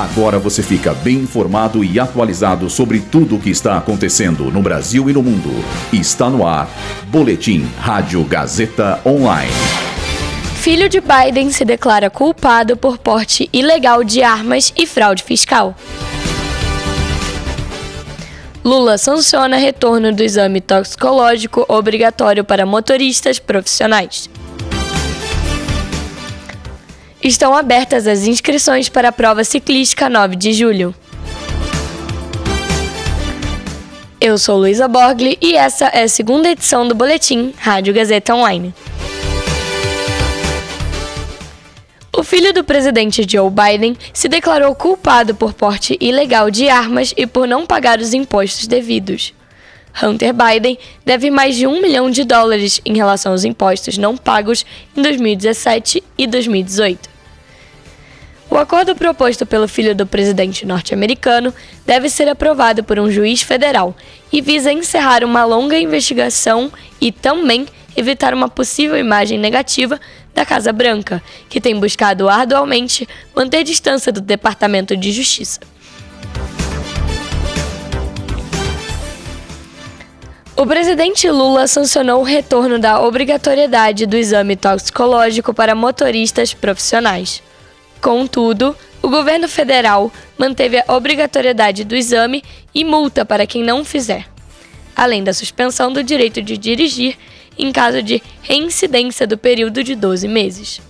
Agora você fica bem informado e atualizado sobre tudo o que está acontecendo no Brasil e no mundo. Está no ar. Boletim Rádio Gazeta Online. Filho de Biden se declara culpado por porte ilegal de armas e fraude fiscal. Lula sanciona retorno do exame toxicológico obrigatório para motoristas profissionais. Estão abertas as inscrições para a prova ciclística 9 de julho. Eu sou Luísa Borgli e essa é a segunda edição do Boletim Rádio Gazeta Online. O filho do presidente Joe Biden se declarou culpado por porte ilegal de armas e por não pagar os impostos devidos. Hunter Biden deve mais de um milhão de dólares em relação aos impostos não pagos em 2017 e 2018. O acordo proposto pelo filho do presidente norte-americano deve ser aprovado por um juiz federal e visa encerrar uma longa investigação e também evitar uma possível imagem negativa da Casa Branca, que tem buscado arduamente manter distância do Departamento de Justiça. O presidente Lula sancionou o retorno da obrigatoriedade do exame toxicológico para motoristas profissionais. Contudo, o governo federal manteve a obrigatoriedade do exame e multa para quem não fizer, além da suspensão do direito de dirigir em caso de reincidência do período de 12 meses.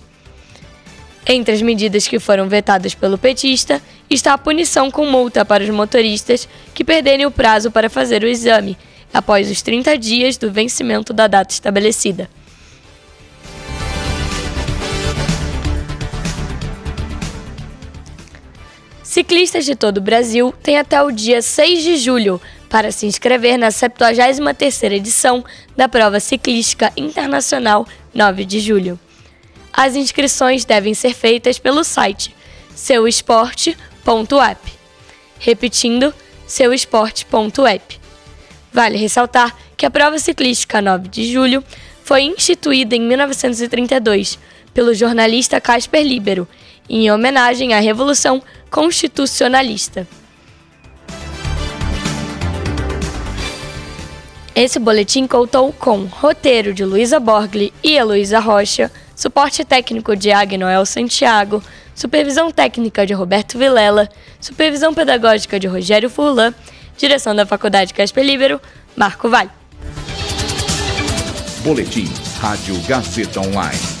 Entre as medidas que foram vetadas pelo petista está a punição com multa para os motoristas que perderem o prazo para fazer o exame após os 30 dias do vencimento da data estabelecida. Ciclistas de todo o Brasil têm até o dia 6 de julho para se inscrever na 73ª edição da Prova Ciclística Internacional 9 de julho. As inscrições devem ser feitas pelo site seuesporte.app. Repetindo, seuesporte.app. Vale ressaltar que a Prova Ciclística 9 de julho foi instituída em 1932 pelo jornalista Casper Libero, em homenagem à Revolução constitucionalista. Esse boletim contou com roteiro de Luísa Borgli e Heloísa Rocha, suporte técnico de Agnoel Santiago, supervisão técnica de Roberto Vilela, supervisão pedagógica de Rogério Furlan, direção da Faculdade Casper Libero, Marco Vale. Boletim Rádio Gazeta Online.